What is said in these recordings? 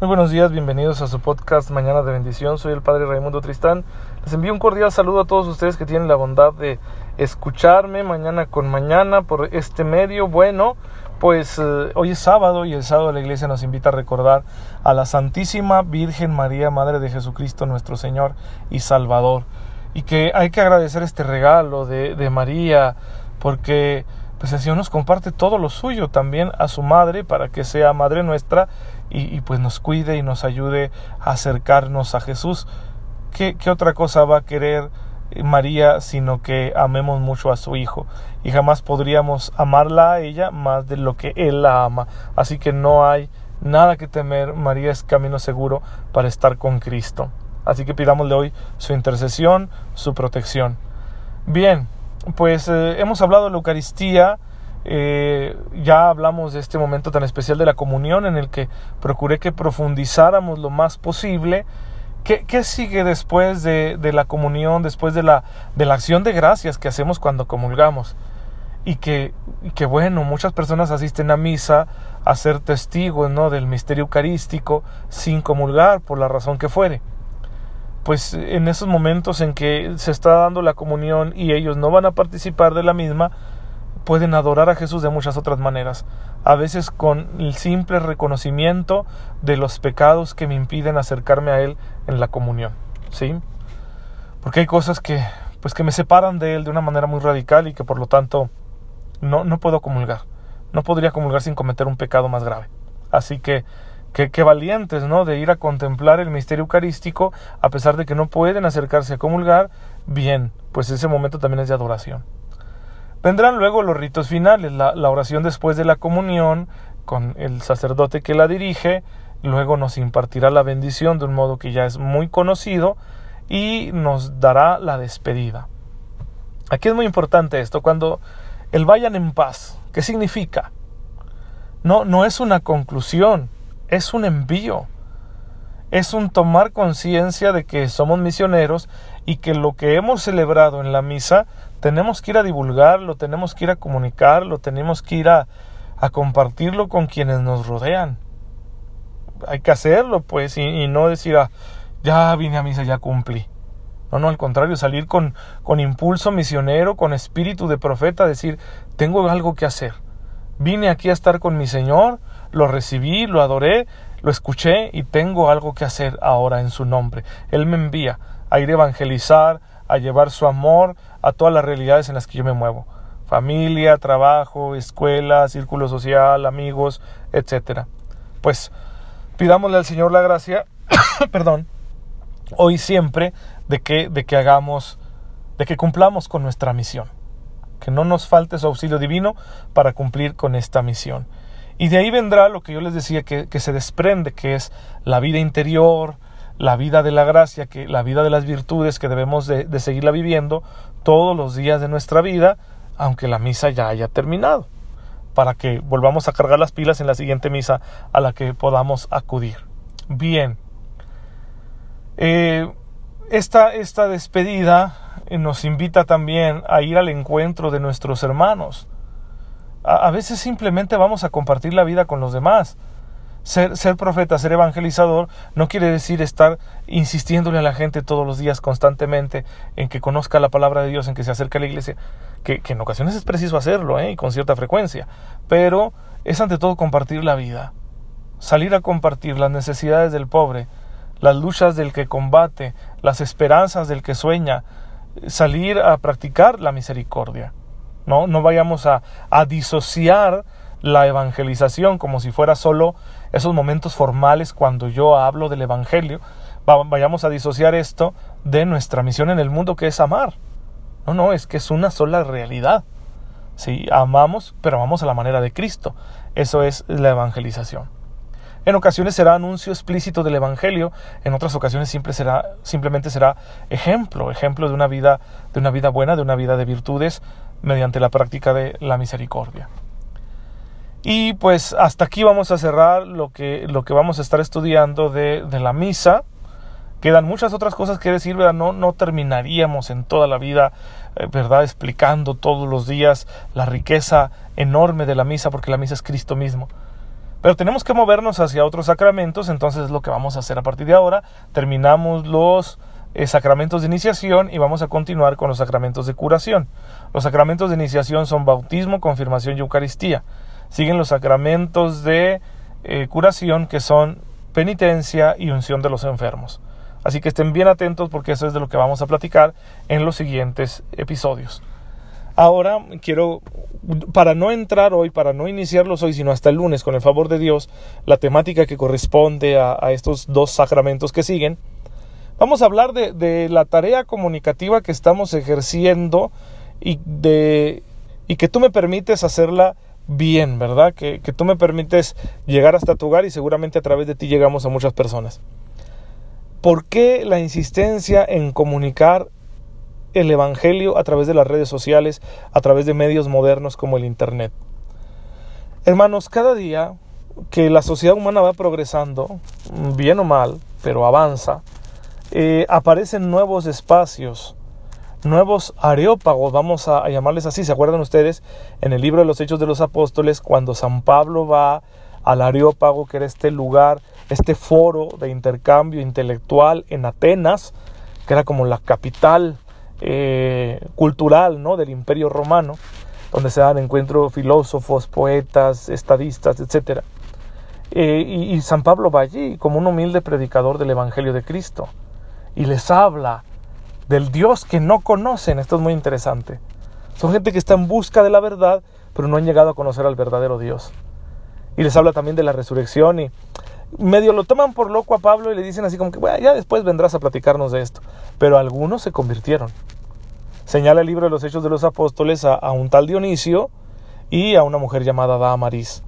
Muy buenos días, bienvenidos a su podcast Mañana de Bendición. Soy el Padre Raimundo Tristán. Les envío un cordial saludo a todos ustedes que tienen la bondad de escucharme mañana con mañana por este medio. Bueno, pues eh, hoy es sábado y el sábado la iglesia nos invita a recordar a la Santísima Virgen María, Madre de Jesucristo, nuestro Señor y Salvador. Y que hay que agradecer este regalo de, de María porque pues el Señor nos comparte todo lo suyo también a su madre para que sea madre nuestra y, pues nos cuide y nos ayude a acercarnos a Jesús. ¿Qué, ¿Qué, otra cosa va a querer María sino que amemos mucho a su Hijo? Y jamás podríamos amarla a ella más de lo que Él la ama. Así que no hay nada que temer. María es camino seguro para estar con Cristo. Así que pidámosle hoy su intercesión, su protección. Bien, pues eh, hemos hablado de la Eucaristía, eh, ya hablamos de este momento tan especial de la comunión en el que procuré que profundizáramos lo más posible. ¿Qué, sigue después de, la comunión, después de la, de la acción de gracias que hacemos cuando comulgamos? Y que, que bueno, muchas personas asisten a misa a ser testigos ¿no? del misterio eucarístico sin comulgar por la razón que fuere pues en esos momentos en que se está dando la comunión y ellos no van a participar de la misma, pueden adorar a Jesús de muchas otras maneras, a veces con el simple reconocimiento de los pecados que me impiden acercarme a Él en la comunión, ¿sí? Porque hay cosas que, pues que me separan de Él de una manera muy radical y que por lo tanto no, no puedo comulgar, no podría comulgar sin cometer un pecado más grave. Así que Qué, valientes, ¿no? De ir a contemplar el misterio eucarístico, a pesar de que no pueden acercarse a comulgar, bien, pues ese momento también es de adoración. Vendrán luego los ritos finales, la, la oración después de la comunión, con el sacerdote que la dirige, luego nos impartirá la bendición de un modo que ya es muy conocido y nos dará la despedida. Aquí es muy importante esto, cuando el vayan en paz, ¿qué significa? No, no es una conclusión, es un envío. Es un tomar conciencia de que somos misioneros y que lo que hemos celebrado en la misa tenemos que ir a divulgarlo, tenemos que ir a comunicarlo, tenemos que ir a, compartirlo con quienes nos rodean. Hay que hacerlo, pues, y, no decir, ah, ya vine a misa, ya cumplí. No, no, al contrario, salir con, con impulso misionero, con espíritu de profeta, decir, tengo algo que hacer. Vine aquí a estar con mi Señor, lo recibí, lo adoré, lo escuché y tengo algo que hacer ahora en su nombre. Él me envía a ir a evangelizar, a llevar su amor a todas las realidades en las que yo me muevo. Familia, trabajo, escuela, círculo social, amigos, etc. Pues pidámosle al Señor la gracia, perdón, hoy siempre de que, de que hagamos, de que cumplamos con nuestra misión. Que no nos falte su auxilio divino para cumplir con esta misión. Y de ahí vendrá lo que yo les decía que, se desprende, que es la vida interior, la vida de la gracia, que la vida de las virtudes que debemos de, seguirla viviendo todos los días de nuestra vida, aunque la misa ya haya terminado, para que volvamos a cargar las pilas en la siguiente misa a la que podamos acudir. Bien. Eh, esta, esta despedida nos invita también a ir al encuentro de nuestros hermanos, a, veces simplemente vamos a compartir la vida con los demás. Ser, profeta, ser evangelizador, no quiere decir estar insistiéndole a la gente todos los días constantemente en que conozca la palabra de Dios, en que se acerque a la iglesia, que, en ocasiones es preciso hacerlo, ¿eh? y con cierta frecuencia, pero es ante todo compartir la vida, salir a compartir las necesidades del pobre, las luchas del que combate, las esperanzas del que sueña, salir a practicar la misericordia. No, no vayamos a, a disociar la evangelización como si fuera solo esos momentos formales cuando yo hablo del Evangelio. Vayamos a disociar esto de nuestra misión en el mundo que es amar. No, no, es que es una sola realidad. Sí, amamos, pero amamos a la manera de Cristo. Eso es la evangelización. En ocasiones será anuncio explícito del Evangelio, en otras ocasiones será, simplemente será ejemplo, ejemplo de una vida, de una vida buena, de una vida de virtudes, mediante la práctica de la misericordia. Y pues hasta aquí vamos a cerrar lo que, lo que vamos a estar estudiando de, la misa. Quedan muchas otras cosas que decir, ¿verdad? No, no terminaríamos en toda la vida, eh, ¿verdad? Explicando todos los días la riqueza enorme de la misa, porque la misa es Cristo mismo. Pero tenemos que movernos hacia otros sacramentos, entonces es lo que vamos a hacer a partir de ahora. Terminamos los eh, sacramentos de iniciación y vamos a continuar con los sacramentos de curación. Los sacramentos de iniciación son bautismo, confirmación y Eucaristía. Siguen los sacramentos de eh, curación que son penitencia y unción de los enfermos. Así que estén bien atentos porque eso es de lo que vamos a platicar en los siguientes episodios. Ahora quiero, para no entrar hoy, para no iniciarlos hoy, sino hasta el lunes, con el favor de Dios, la temática que corresponde a, estos dos sacramentos que siguen, vamos a hablar de, la tarea comunicativa que estamos ejerciendo y, de, y que tú me permites hacerla bien, ¿verdad? Que, que tú me permites llegar hasta tu hogar y seguramente a través de ti llegamos a muchas personas. ¿Por qué la insistencia en comunicar el Evangelio a través de las redes sociales, a través de medios modernos como el Internet. Hermanos, cada día que la sociedad humana va progresando, bien o mal, pero avanza, eh, aparecen nuevos espacios, nuevos areópagos, vamos a, llamarles así. ¿Se acuerdan ustedes en el libro de los Hechos de los Apóstoles cuando San Pablo va al areópago, que era este lugar, este foro de intercambio intelectual en Atenas, que era como la capital eh, cultural ¿no? del imperio romano, donde se dan encuentro filósofos, poetas, estadistas, etc. Eh, y, y, San Pablo va allí como un humilde predicador del Evangelio de Cristo y les habla del Dios que no conocen. Esto es muy interesante. Son gente que está en busca de la verdad, pero no han llegado a conocer al verdadero Dios. Y les habla también de la resurrección y medio lo toman por loco a Pablo y le dicen así como que, ya después vendrás a platicarnos de esto. Pero algunos se convirtieron. Señala el libro de los Hechos de los Apóstoles a, un tal Dionisio y a una mujer llamada Damaris.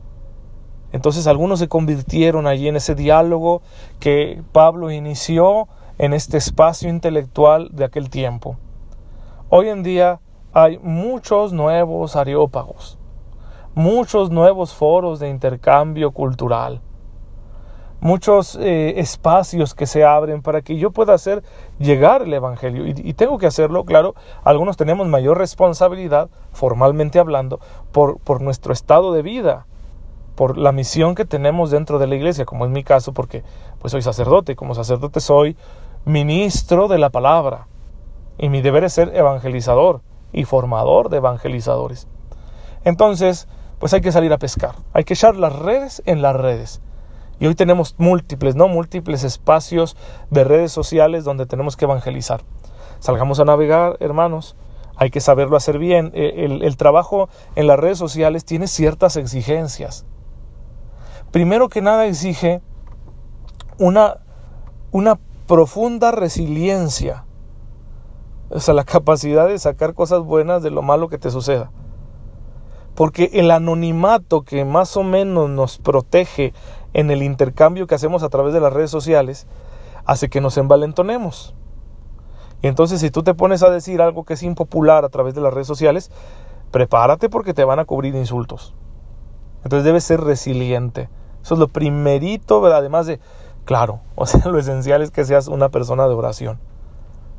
Entonces algunos se convirtieron allí en ese diálogo que Pablo inició en este espacio intelectual de aquel tiempo. Hoy en día hay muchos nuevos areópagos, muchos nuevos foros de intercambio cultural muchos eh, espacios que se abren para que yo pueda hacer llegar el Evangelio. Y, tengo que hacerlo, claro, algunos tenemos mayor responsabilidad, formalmente hablando, por, por nuestro estado de vida, por la misión que tenemos dentro de la iglesia, como es mi caso, porque pues soy sacerdote, y como sacerdote soy ministro de la palabra. Y mi deber es ser evangelizador y formador de evangelizadores. Entonces, pues hay que salir a pescar, hay que echar las redes en las redes y hoy tenemos múltiples, ¿no? Múltiples espacios de redes sociales donde tenemos que evangelizar. Salgamos a navegar, hermanos. Hay que saberlo hacer bien. E, el, trabajo en las redes sociales tiene ciertas exigencias. Primero que nada exige una, una profunda resiliencia. O sea, la capacidad de sacar cosas buenas de lo malo que te suceda. Porque el anonimato que más o menos nos protege en el intercambio que hacemos a través de las redes sociales hace que nos envalentonemos. Y entonces si tú te pones a decir algo que es impopular a través de las redes sociales, prepárate porque te van a cubrir insultos. Entonces debes ser resiliente. Eso es lo primerito, además de, claro, o sea, lo esencial es que seas una persona de oración.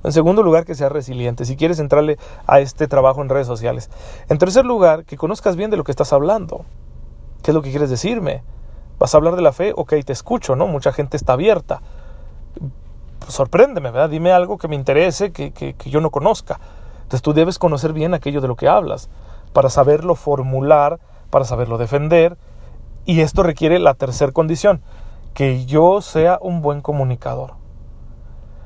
En segundo lugar, que seas resiliente, si quieres entrarle a este trabajo en redes sociales. En tercer lugar, que conozcas bien de lo que estás hablando. ¿Qué es lo que quieres decirme? ¿Vas a hablar de la fe? Ok, te escucho, ¿no? Mucha gente está abierta. sorpréndeme, ¿verdad? Dime algo que me interese, que, que, que yo no conozca. Entonces tú debes conocer bien aquello de lo que hablas, para saberlo formular, para saberlo defender. Y esto requiere la tercera condición, que yo sea un buen comunicador.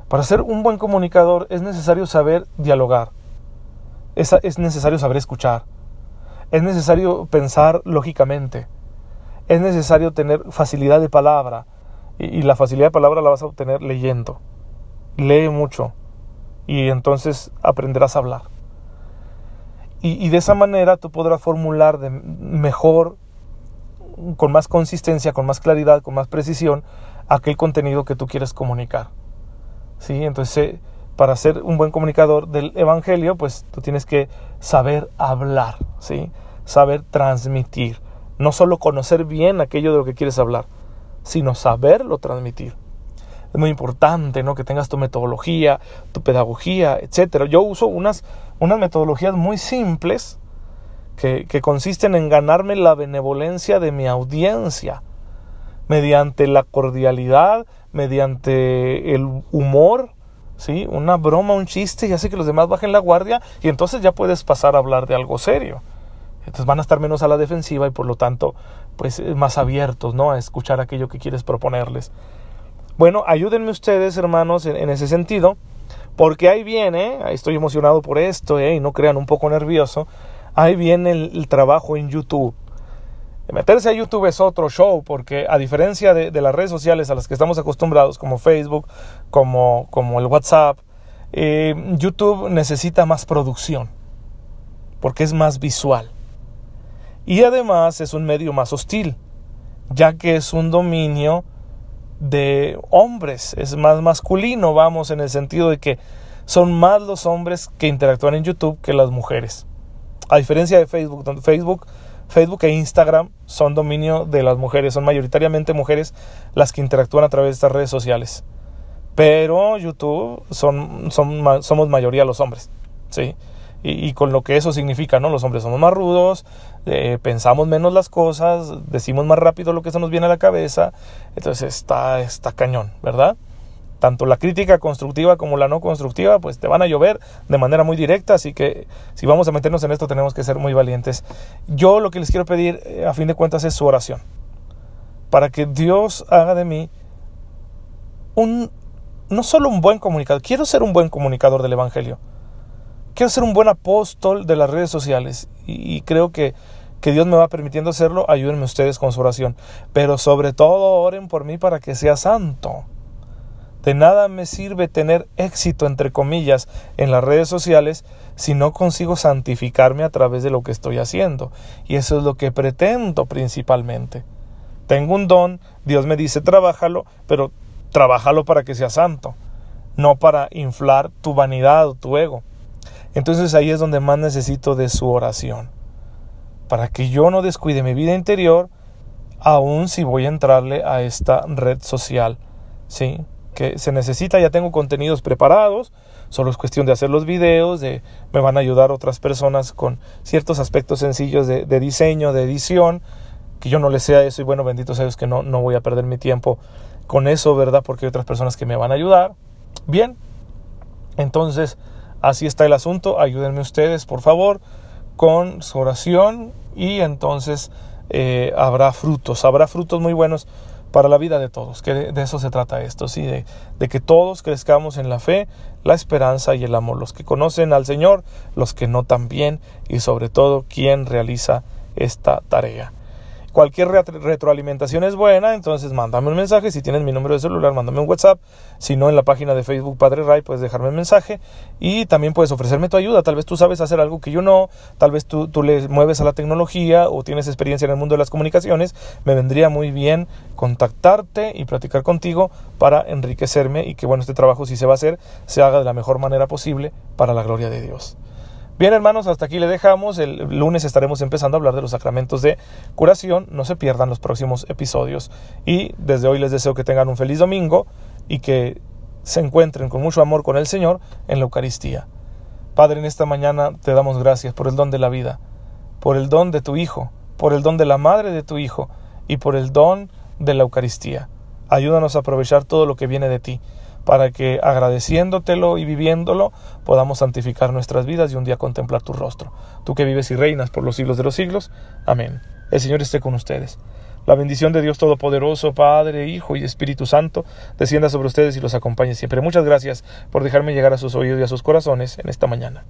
Para ser un buen comunicador es necesario saber dialogar, es, es necesario saber escuchar, es necesario pensar lógicamente, es necesario tener facilidad de palabra. Y, la facilidad de palabra la vas a obtener leyendo. Lee mucho y entonces aprenderás a hablar. Y, de esa manera tú podrás formular de mejor, con más consistencia, con más claridad, con más precisión, aquel contenido que tú quieres comunicar. ¿Sí? Entonces, para ser un buen comunicador del Evangelio, pues tú tienes que saber hablar, ¿sí? saber transmitir. No solo conocer bien aquello de lo que quieres hablar, sino saberlo transmitir. Es muy importante ¿no? que tengas tu metodología, tu pedagogía, etc. Yo uso unas, unas metodologías muy simples que, que consisten en ganarme la benevolencia de mi audiencia. mediante la cordialidad, mediante el humor, ¿sí? Una broma, un chiste y hace que los demás bajen la guardia y entonces ya puedes pasar a hablar de algo serio. Entonces van a estar menos a la defensiva y por lo tanto, pues más abiertos, ¿no? A escuchar aquello que quieres proponerles. Bueno, ayúdenme ustedes, hermanos, en, ese sentido, porque ahí viene, ahí estoy emocionado por esto, ¿eh? y no crean un poco nervioso, ahí viene el trabajo en YouTube. Meterse a YouTube es otro show porque a diferencia de, las redes sociales a las que estamos acostumbrados como Facebook, como, como el WhatsApp, eh, YouTube necesita más producción porque es más visual. Y además es un medio más hostil, ya que es un dominio de hombres, es más masculino, vamos, en el sentido de que son más los hombres que interactúan en YouTube que las mujeres. A diferencia de Facebook, donde Facebook Facebook e Instagram son dominio de las mujeres, son mayoritariamente mujeres las que interactúan a través de estas redes sociales. Pero YouTube son, son somos mayoría los hombres, ¿sí? Y, con lo que eso significa, ¿no? Los hombres somos más rudos, eh, pensamos menos las cosas, decimos más rápido lo que se nos viene a la cabeza, entonces está, está cañón, ¿verdad? Tanto la crítica constructiva como la no constructiva, pues te van a llover de manera muy directa, así que si vamos a meternos en esto tenemos que ser muy valientes. Yo lo que les quiero pedir eh, a fin de cuentas es su oración, para que Dios haga de mí un, no solo un buen comunicador, quiero ser un buen comunicador del Evangelio, quiero ser un buen apóstol de las redes sociales y, creo que que Dios me va permitiendo hacerlo, ayúdenme ustedes con su oración. Pero sobre todo oren por mí para que sea santo. De nada me sirve tener éxito, entre comillas, en las redes sociales si no consigo santificarme a través de lo que estoy haciendo. Y eso es lo que pretendo principalmente. Tengo un don, Dios me dice, trabájalo, pero trabájalo para que sea santo, no para inflar tu vanidad o tu ego. Entonces ahí es donde más necesito de su oración, para que yo no descuide mi vida interior, aun si voy a entrarle a esta red social. ¿Sí? Que se necesita, ya tengo contenidos preparados, solo es cuestión de hacer los videos, de, me van a ayudar otras personas con ciertos aspectos sencillos de, diseño, de edición, que yo no les sea eso y bueno, bendito sea Dios que no, no voy a perder mi tiempo con eso, ¿verdad? Porque hay otras personas que me van a ayudar. Bien, entonces así está el asunto, ayúdenme ustedes, por favor, con su oración y entonces eh, habrá frutos, habrá frutos muy buenos para la vida de todos, que de, eso se trata esto, ¿sí? De, de, que todos crezcamos en la fe, la esperanza y el amor, los que conocen al Señor, los que no también y sobre todo quien realiza esta tarea. Cualquier retroalimentación es buena, entonces mándame un mensaje. Si tienes mi número de celular, mándame un WhatsApp. Si no, en la página de Facebook Padre Ray puedes dejarme un mensaje. Y también puedes ofrecerme tu ayuda. Tal vez tú sabes hacer algo que yo no. Tal vez tú, tú le mueves a la tecnología o tienes experiencia en el mundo de las comunicaciones. Me vendría muy bien contactarte y platicar contigo para enriquecerme y que bueno, este trabajo si se va a hacer, se haga de la mejor manera posible para la gloria de Dios. Bien, hermanos, hasta aquí le dejamos. El lunes estaremos empezando a hablar de los sacramentos de curación. No se pierdan los próximos episodios. Y desde hoy les deseo que tengan un feliz domingo y que se encuentren con mucho amor con el Señor en la Eucaristía. Padre, en esta mañana te damos gracias por el don de la vida, por el don de tu Hijo, por el don de la Madre de tu Hijo y por el don de la Eucaristía. Ayúdanos a aprovechar todo lo que viene de ti para que agradeciéndotelo y viviéndolo podamos santificar nuestras vidas y un día contemplar tu rostro. Tú que vives y reinas por los siglos de los siglos. Amén. El Señor esté con ustedes. La bendición de Dios Todopoderoso, Padre, Hijo y Espíritu Santo, descienda sobre ustedes y los acompañe siempre. Muchas gracias por dejarme llegar a sus oídos y a sus corazones en esta mañana.